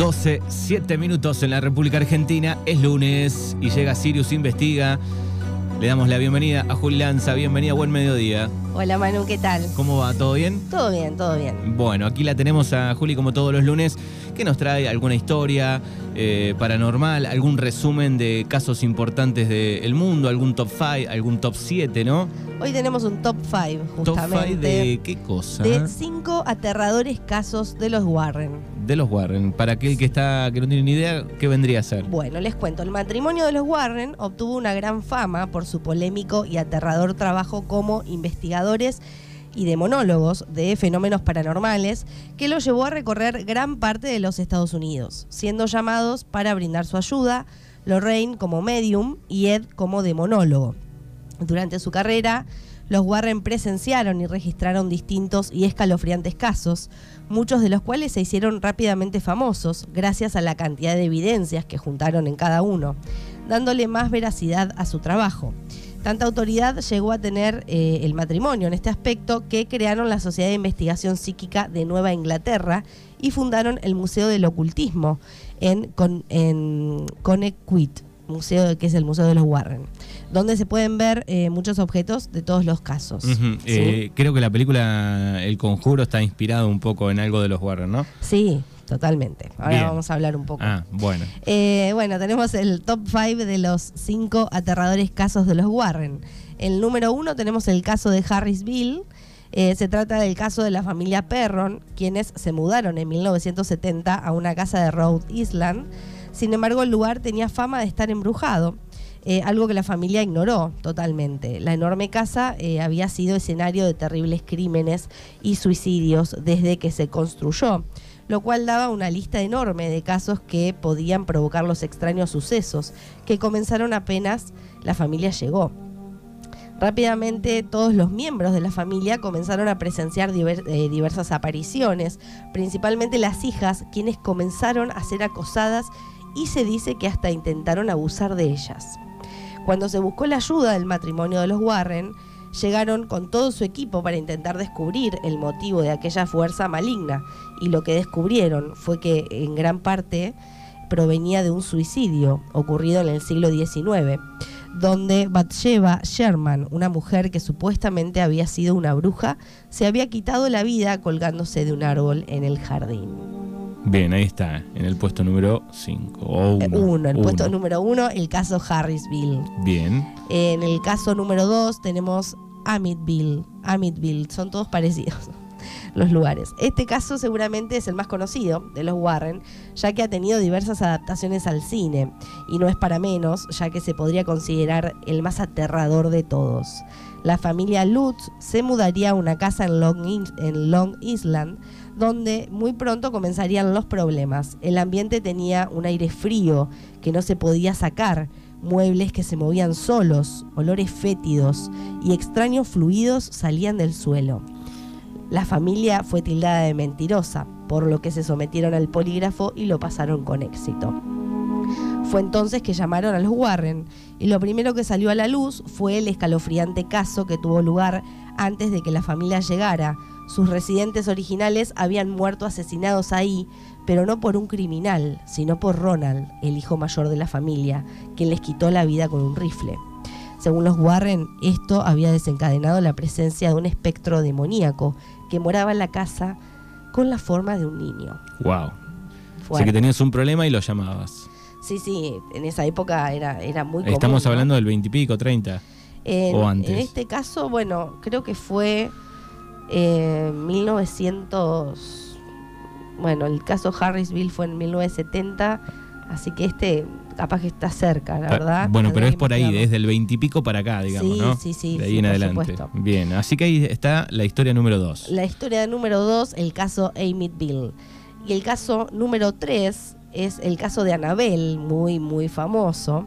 12, 7 minutos en la República Argentina. Es lunes y llega Sirius Investiga. Le damos la bienvenida a Juli Lanza. Bienvenida, buen mediodía. Hola Manu, ¿qué tal? ¿Cómo va? ¿Todo bien? Todo bien, todo bien. Bueno, aquí la tenemos a Juli como todos los lunes, que nos trae alguna historia eh, paranormal, algún resumen de casos importantes del mundo, algún top 5, algún top 7, ¿no? Hoy tenemos un top 5, justamente. ¿Top 5 de qué cosa? De cinco aterradores casos de los Warren. De los Warren. Para aquel que está que no tiene ni idea, ¿qué vendría a ser? Bueno, les cuento. El matrimonio de los Warren obtuvo una gran fama por su polémico y aterrador trabajo como y demonólogos de fenómenos paranormales que los llevó a recorrer gran parte de los Estados Unidos, siendo llamados para brindar su ayuda Lorraine como medium y Ed como demonólogo. Durante su carrera, los Warren presenciaron y registraron distintos y escalofriantes casos, muchos de los cuales se hicieron rápidamente famosos gracias a la cantidad de evidencias que juntaron en cada uno, dándole más veracidad a su trabajo. Tanta autoridad llegó a tener eh, el matrimonio en este aspecto que crearon la Sociedad de Investigación Psíquica de Nueva Inglaterra y fundaron el Museo del Ocultismo en, con, en Connecticut, museo que es el Museo de los Warren, donde se pueden ver eh, muchos objetos de todos los casos. Eh, creo que la película El Conjuro está inspirado un poco en algo de los Warren, ¿no? Sí, totalmente. Ahora Bien. vamos a hablar un poco. Ah, bueno. Eh, bueno, tenemos el top 5 de los cinco aterradores casos de los Warren. El número uno tenemos el caso de Harrisville. Eh, se trata del caso de la familia Perron, quienes se mudaron en 1970 a una casa de Rhode Island. Sin embargo, el lugar tenía fama de estar embrujado, eh, algo que la familia ignoró totalmente. La enorme casa eh, había sido escenario de terribles crímenes y suicidios desde que se construyó lo cual daba una lista enorme de casos que podían provocar los extraños sucesos, que comenzaron apenas la familia llegó. Rápidamente todos los miembros de la familia comenzaron a presenciar eh, diversas apariciones, principalmente las hijas, quienes comenzaron a ser acosadas y se dice que hasta intentaron abusar de ellas. Cuando se buscó la ayuda del matrimonio de los Warren, llegaron con todo su equipo para intentar descubrir el motivo de aquella fuerza maligna. Y lo que descubrieron fue que en gran parte provenía de un suicidio ocurrido en el siglo XIX, donde Bathsheba Sherman, una mujer que supuestamente había sido una bruja, se había quitado la vida colgándose de un árbol en el jardín. Bien, ahí está, en el puesto número 5. O Eh, 1. Uno, el puesto número uno, el caso Harrisville. Bien. En el caso número 2 tenemos Amityville. Amityville, son todos parecidos los lugares. Este caso seguramente es el más conocido de los Warren, ya que ha tenido diversas adaptaciones al cine, y no es para menos, ya que se podría considerar el más aterrador de todos. La familia Lutz se mudaría a una casa en Long, en Long Island, donde muy pronto comenzarían los problemas. El ambiente tenía un aire frío que no se podía sacar, muebles que se movían solos, olores fétidos y extraños fluidos salían del suelo. La familia fue tildada de mentirosa, por lo que se sometieron al polígrafo y lo pasaron con éxito. Fue entonces que llamaron a los Warren y lo primero que salió a la luz fue el escalofriante caso que tuvo lugar antes de que la familia llegara. Sus residentes originales habían muerto asesinados ahí, pero no por un criminal, sino por Ronald, el hijo mayor de la familia, quien les quitó la vida con un rifle. Según los Warren, esto había desencadenado la presencia de un espectro demoníaco que moraba en la casa con la forma de un niño. Wow. Así Fuerte. que tenías un problema y lo llamabas. Sí, sí, en esa época era, era muy común. Estamos ¿no? hablando del 20 y pico, 30. En, o antes. en este caso, bueno, creo que fue eh, 1900. Bueno, el caso Harrisville fue en 1970, así que este capaz que está cerca, la verdad. Ah, Bueno, pero es por ahí, desde el 20 y pico para acá, digamos, Sí, ¿no? sí, sí, De ahí sí, en por adelante. supuesto. Bien, así que ahí está la historia número 2. La historia número 2, el caso Amityville. Y el caso número 3 es el caso de Annabel, muy, muy famoso.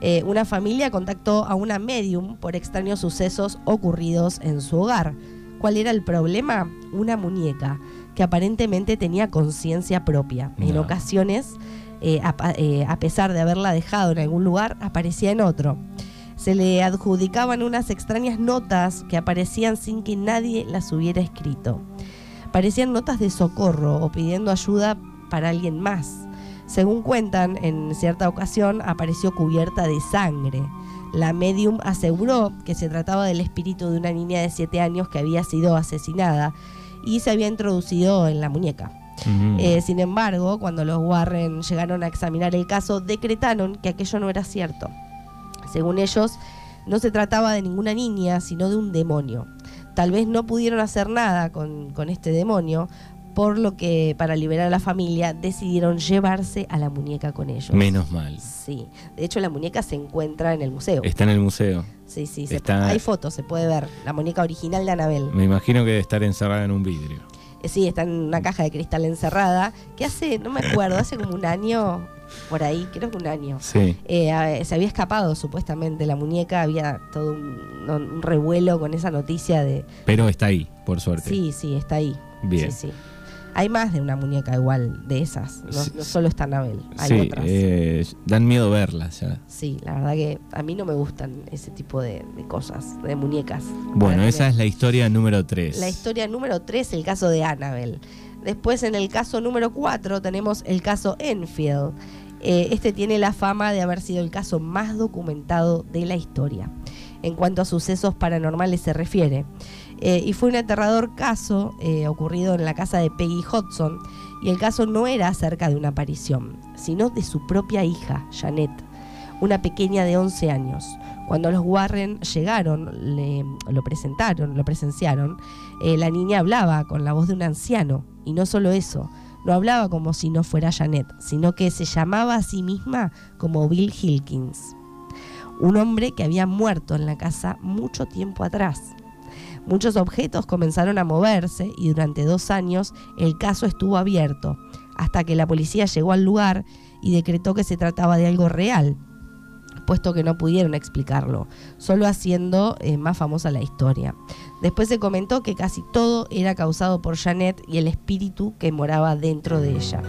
Eh, una familia contactó a una medium por extraños sucesos ocurridos en su hogar. ¿Cuál era el problema? Una muñeca que aparentemente tenía conciencia propia. En ocasiones, eh, eh, a pesar de haberla dejado en algún lugar, aparecía en otro. Se le adjudicaban unas extrañas notas que aparecían sin que nadie las hubiera escrito. Parecían notas de socorro o pidiendo ayuda para alguien más. Según cuentan, en cierta ocasión apareció cubierta de sangre. La medium aseguró que se trataba del espíritu de una niña de 7 años que había sido asesinada y se había introducido en la muñeca. Eh, sin embargo, cuando los Warren llegaron a examinar el caso, decretaron que aquello no era cierto. Según ellos, no se trataba de ninguna niña, sino de un demonio. Tal vez no pudieron hacer nada con, con este demonio, por lo que para liberar a la familia decidieron llevarse a la muñeca con ellos. Menos mal. Sí, de hecho la muñeca se encuentra en el museo. Está en el museo. Sí, sí, se- está- hay fotos, se puede ver. La muñeca original de Anabel. Me imagino que debe estar encerrada en un vidrio. Eh, Sí, está en una caja de cristal encerrada, que hace, no me acuerdo, hace como un año, por ahí, creo que un año. Sí. Eh, se había escapado supuestamente la muñeca, había todo un, un revuelo con esa noticia de... Pero está ahí, por suerte. Sí, sí, está ahí. Bien. Sí, sí. Hay más de una muñeca igual de esas, no, Sí, no solo está Anabel, hay Sí, otras. eh, dan miedo verlas ya. Sí, la verdad que a mí no me gustan ese tipo de, de cosas, de muñecas. Bueno, esa es la historia número 3. La historia número 3, el caso de Annabel. Después, en el caso número 4, tenemos el caso Enfield. Eh, este tiene la fama de haber sido el caso más documentado de la historia, en cuanto a sucesos paranormales se refiere. Eh, y fue un aterrador caso eh, ocurrido en la casa de Peggy Hodgson, y el caso no era acerca de una aparición, sino de su propia hija, Janet, una pequeña de 11 años. Cuando los Warren llegaron, le- lo presentaron, lo presenciaron, eh, la niña hablaba con la voz de un anciano, y no solo eso, no hablaba como si no fuera Janet, sino que se llamaba a sí misma como Bill Hilkins, un hombre que había muerto en la casa mucho tiempo atrás. Muchos objetos comenzaron a moverse y durante dos años el caso estuvo abierto, hasta que la policía llegó al lugar y decretó que se trataba de algo real, puesto que no pudieron explicarlo, solo haciendo eh, más famosa la historia. Después se comentó que casi todo era causado por Janet y el espíritu que moraba dentro de ella.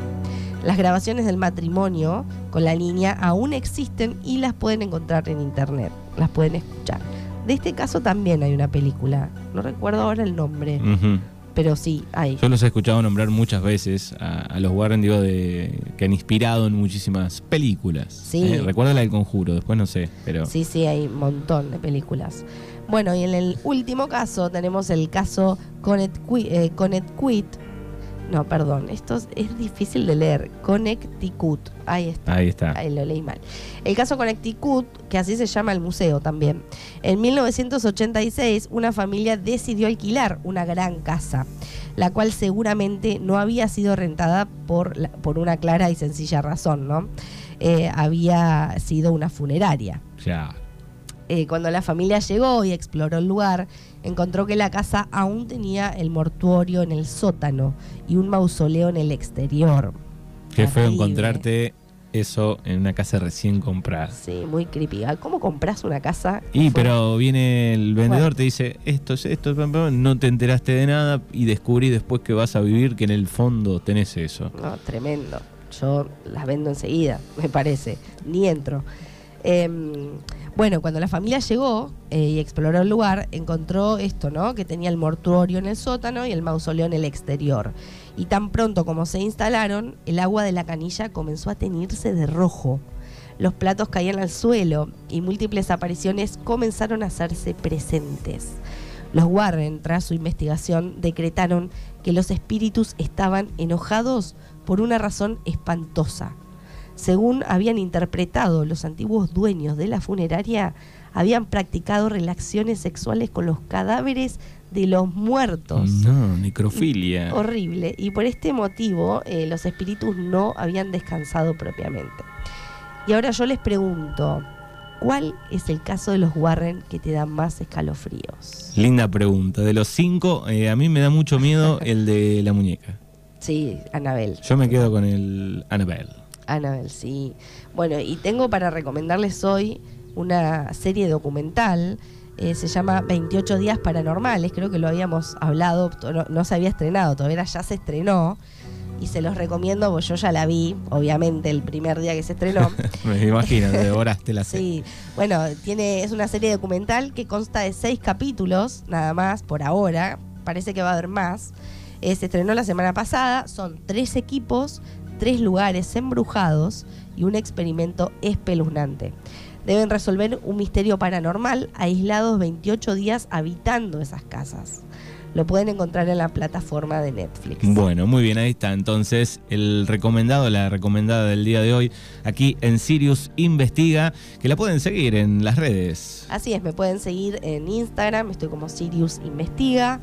Las grabaciones del matrimonio con la niña aún existen y las pueden encontrar en internet, las pueden escuchar. De este caso también hay una película, no recuerdo ahora el nombre, pero sí, hay. Yo los he escuchado nombrar muchas veces a, a los Warren, digo, de, que han inspirado en muchísimas películas. Sí. Eh, recuerda la del conjuro, después no sé, pero. Sí, sí, hay un montón de películas. Bueno, y en el último caso tenemos el caso Connecticut. eh, Connecticut. No, perdón, esto es, es difícil de leer. Connecticut. Ahí está. Ahí está. Ahí lo leí mal. El caso Connecticut, que así se llama el museo también. En 1986, una familia decidió alquilar una gran casa, la cual seguramente no había sido rentada por, la- por una clara y sencilla razón, ¿no? Eh, había sido una funeraria. Ya. Eh, cuando la familia llegó y exploró el lugar, encontró que la casa aún tenía el mortuorio en el sótano y un mausoleo en el exterior. Qué feo encontrarte eso en una casa recién comprada. Sí, muy creepy. Ah, ¿Cómo compras una casa? Y pero viene el vendedor, te dice, esto es esto, pam, pam", no te enteraste de nada y descubrí después que vas a vivir que en el fondo tenés eso. No, tremendo. Yo las vendo enseguida, me parece. Ni entro. Em, bueno, cuando la familia llegó eh, y exploró el lugar, encontró esto, ¿no? Que tenía el mortuorio en el sótano y el mausoleo en el exterior. Y tan pronto como se instalaron, el agua de la canilla comenzó a teñirse de rojo. Los platos caían al suelo y múltiples apariciones comenzaron a hacerse presentes. Los Warren, tras su investigación, decretaron que los espíritus estaban enojados por una razón espantosa. Según habían interpretado los antiguos dueños de la funeraria, habían practicado relaciones sexuales con los cadáveres de los muertos. No, necrofilia. Horrible. Y por este motivo eh, los espíritus no habían descansado propiamente. Y ahora yo les pregunto, ¿cuál es el caso de los Warren que te da más escalofríos? Linda pregunta. De los cinco, eh, a mí me da mucho miedo el de la muñeca. Sí, Anabel. Yo me quedo con el Annabelle. Anabel, sí. Bueno, y tengo para recomendarles hoy una serie documental. eh, se llama 28 días paranormales. Creo que lo habíamos hablado. No, no se había estrenado, todavía ya se estrenó. Y se los recomiendo, porque yo ya la vi, obviamente, el primer día que se estrenó. Me imagino, te devoraste la Sí, serie. bueno, tiene, es una serie documental que consta de seis capítulos, nada más, por ahora. Parece que va a haber más. Eh, se estrenó la semana pasada, son tres equipos tres lugares embrujados y un experimento espeluznante. Deben resolver un misterio paranormal aislados 28 días habitando esas casas. Lo pueden encontrar en la plataforma de Netflix. Bueno, muy bien, ahí está. Entonces, el recomendado, la recomendada del día de hoy, aquí en Sirius Investiga, que la pueden seguir en las redes. Así es, me pueden seguir en Instagram, estoy como Sirius Investiga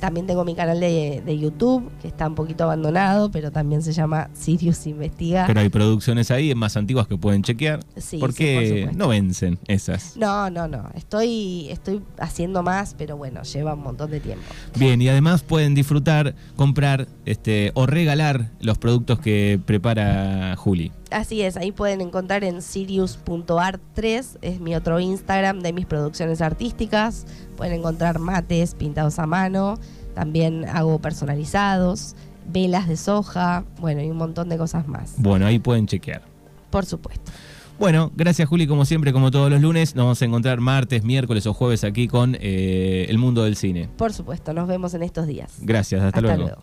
también tengo mi canal de, YouTube, que está un poquito abandonado, pero también se llama Sirius Investiga. Pero hay producciones ahí más antiguas que pueden chequear. Sí, ¿Por qué no vencen esas? No, no, no. Estoy, estoy haciendo más, pero bueno, lleva un montón de tiempo. Bien, y además pueden disfrutar, comprar este, o regalar los productos que prepara Juli. Así es, ahí pueden encontrar en sirius.art3, es mi otro Instagram de mis producciones artísticas. Pueden encontrar mates pintados a mano, también hago personalizados, velas de soja, bueno, y un montón de cosas más. Bueno, ahí pueden chequear. Por supuesto. Bueno, gracias Juli, como siempre, como todos los lunes. Nos vamos a encontrar martes, miércoles o jueves aquí con eh, El Mundo del Cine. Por supuesto, nos vemos en estos días. Gracias, hasta, luego.